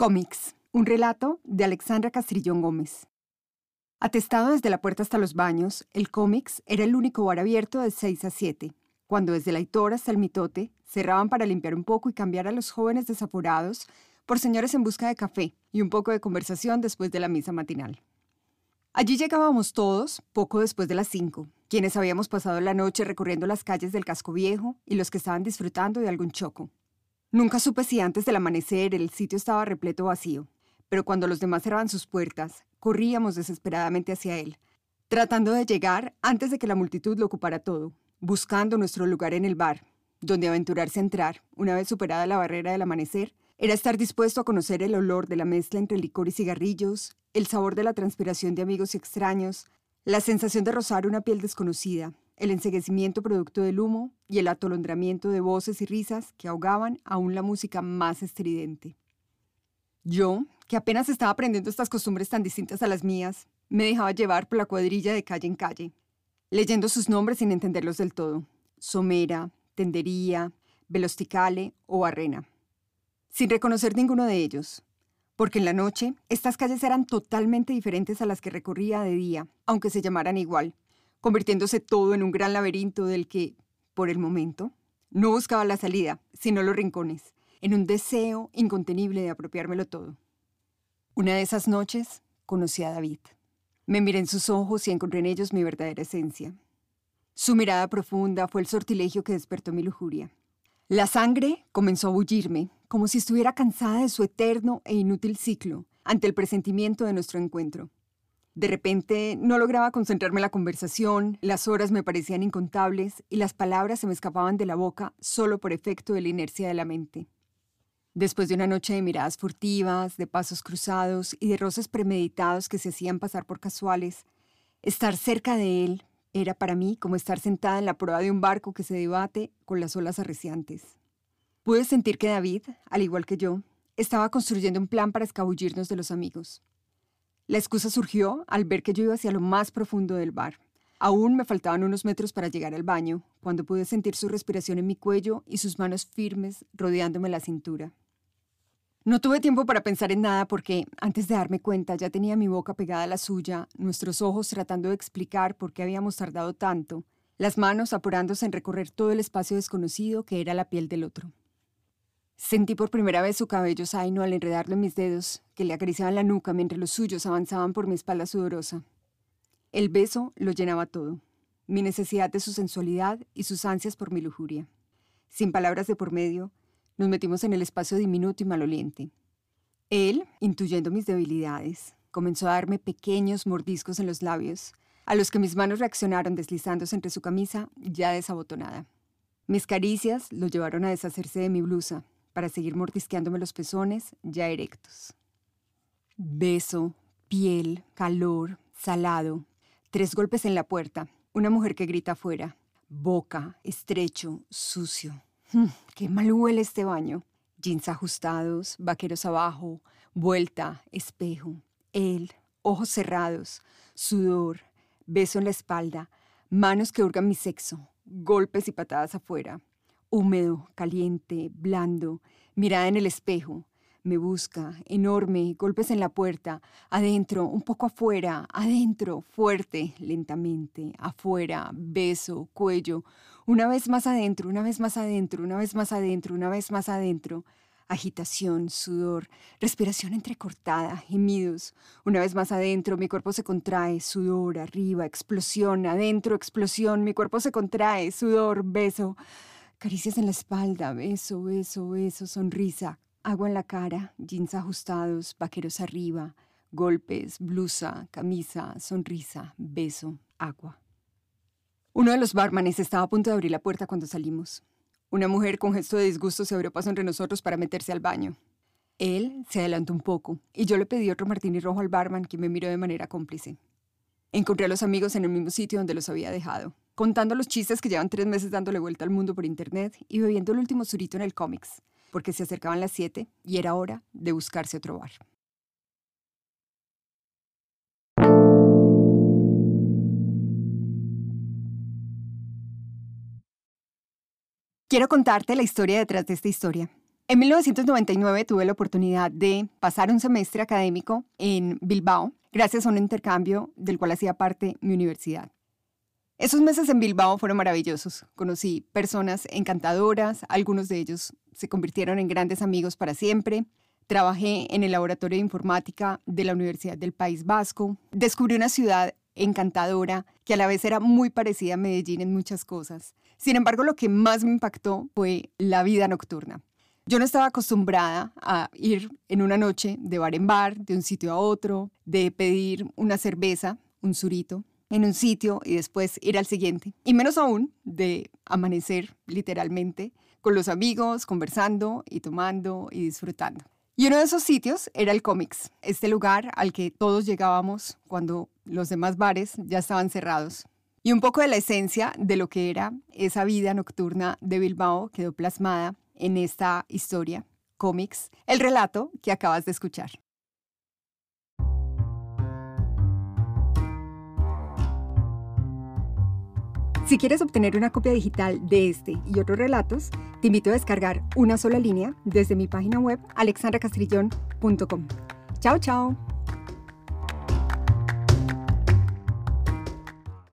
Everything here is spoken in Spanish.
Cómics, un relato de Alexandra Castrillón Gómez. Atestado desde la puerta hasta los baños, el cómics era el único bar abierto de 6 a 7, cuando desde la Hitor hasta el mitote cerraban para limpiar un poco y cambiar a los jóvenes desaforados por señores en busca de café y un poco de conversación después de la misa matinal. Allí llegábamos todos poco después de las 5, quienes habíamos pasado la noche recorriendo las calles del casco viejo y los que estaban disfrutando de algún choco. Nunca supe si antes del amanecer el sitio estaba repleto vacío, pero cuando los demás cerraban sus puertas, corríamos desesperadamente hacia él, tratando de llegar antes de que la multitud lo ocupara todo, buscando nuestro lugar en el bar, donde aventurarse a entrar, una vez superada la barrera del amanecer, era estar dispuesto a conocer el olor de la mezcla entre licor y cigarrillos, el sabor de la transpiración de amigos y extraños, la sensación de rozar una piel desconocida, el enseguecimiento producto del humo y el atolondramiento de voces y risas que ahogaban aún la música más estridente. Yo, que apenas estaba aprendiendo estas costumbres tan distintas a las mías, me dejaba llevar por la cuadrilla de calle en calle, leyendo sus nombres sin entenderlos del todo. Somera, Tendería, Velosticale o Barrena. Sin reconocer ninguno de ellos, porque en la noche estas calles eran totalmente diferentes a las que recorría de día, aunque se llamaran igual convirtiéndose todo en un gran laberinto del que, por el momento, no buscaba la salida, sino los rincones, en un deseo incontenible de apropiármelo todo. Una de esas noches conocí a David. Me miré en sus ojos y encontré en ellos mi verdadera esencia. Su mirada profunda fue el sortilegio que despertó mi lujuria. La sangre comenzó a bullirme, como si estuviera cansada de su eterno e inútil ciclo, ante el presentimiento de nuestro encuentro. De repente no lograba concentrarme en la conversación, las horas me parecían incontables y las palabras se me escapaban de la boca solo por efecto de la inercia de la mente. Después de una noche de miradas furtivas, de pasos cruzados y de roces premeditados que se hacían pasar por casuales, estar cerca de él era para mí como estar sentada en la proa de un barco que se debate con las olas arreciantes. Pude sentir que David, al igual que yo, estaba construyendo un plan para escabullirnos de los amigos. La excusa surgió al ver que yo iba hacia lo más profundo del bar. Aún me faltaban unos metros para llegar al baño, cuando pude sentir su respiración en mi cuello y sus manos firmes rodeándome la cintura. No tuve tiempo para pensar en nada porque, antes de darme cuenta, ya tenía mi boca pegada a la suya, nuestros ojos tratando de explicar por qué habíamos tardado tanto, las manos apurándose en recorrer todo el espacio desconocido que era la piel del otro. Sentí por primera vez su cabello zaino al enredarlo en mis dedos, que le acariciaban la nuca mientras los suyos avanzaban por mi espalda sudorosa. El beso lo llenaba todo, mi necesidad de su sensualidad y sus ansias por mi lujuria. Sin palabras de por medio, nos metimos en el espacio diminuto y maloliente. Él, intuyendo mis debilidades, comenzó a darme pequeños mordiscos en los labios, a los que mis manos reaccionaron deslizándose entre su camisa ya desabotonada. Mis caricias lo llevaron a deshacerse de mi blusa, para seguir mordisqueándome los pezones ya erectos. Beso, piel, calor, salado, tres golpes en la puerta, una mujer que grita afuera, boca, estrecho, sucio. Mm, ¡Qué mal huele este baño! Jeans ajustados, vaqueros abajo, vuelta, espejo, él, ojos cerrados, sudor, beso en la espalda, manos que hurgan mi sexo, golpes y patadas afuera, húmedo, caliente, blando, mirada en el espejo. Me busca, enorme, golpes en la puerta, adentro, un poco afuera, adentro, fuerte, lentamente, afuera, beso, cuello, una vez más adentro, una vez más adentro, una vez más adentro, una vez más adentro. Agitación, sudor, respiración entrecortada, gemidos. Una vez más adentro, mi cuerpo se contrae, sudor, arriba, explosión, adentro, explosión, mi cuerpo se contrae, sudor, beso. Caricias en la espalda, beso, beso, beso, sonrisa, agua en la cara, jeans ajustados, vaqueros arriba, golpes, blusa, camisa, sonrisa, beso, agua. Uno de los barmanes estaba a punto de abrir la puerta cuando salimos. Una mujer con gesto de disgusto se abrió paso entre nosotros para meterse al baño. Él se adelantó un poco y yo le pedí otro martini rojo al barman, que me miró de manera cómplice. Encontré a los amigos en el mismo sitio donde los había dejado contando los chistes que llevan tres meses dándole vuelta al mundo por internet y bebiendo el último surito en el cómics, porque se acercaban las siete y era hora de buscarse otro bar. Quiero contarte la historia detrás de esta historia. En 1999 tuve la oportunidad de pasar un semestre académico en Bilbao gracias a un intercambio del cual hacía parte mi universidad. Esos meses en Bilbao fueron maravillosos. Conocí personas encantadoras, algunos de ellos se convirtieron en grandes amigos para siempre. Trabajé en el laboratorio de informática de la Universidad del País Vasco. Descubrí una ciudad encantadora que a la vez era muy parecida a Medellín en muchas cosas. Sin embargo, lo que más me impactó fue la vida nocturna. Yo no estaba acostumbrada a ir en una noche de bar en bar, de un sitio a otro, de pedir una cerveza, un surito, en un sitio y después ir al siguiente. Y menos aún de amanecer literalmente con los amigos, conversando y tomando y disfrutando. Y uno de esos sitios era el Comics, este lugar al que todos llegábamos cuando los demás bares ya estaban cerrados. Y un poco de la esencia de lo que era esa vida nocturna de Bilbao quedó plasmada en esta historia, cómics, el relato que acabas de escuchar. Si quieres obtener una copia digital de este y otros relatos, te invito a descargar una sola línea desde mi página web alexandracastrillón.com. Chao, chao.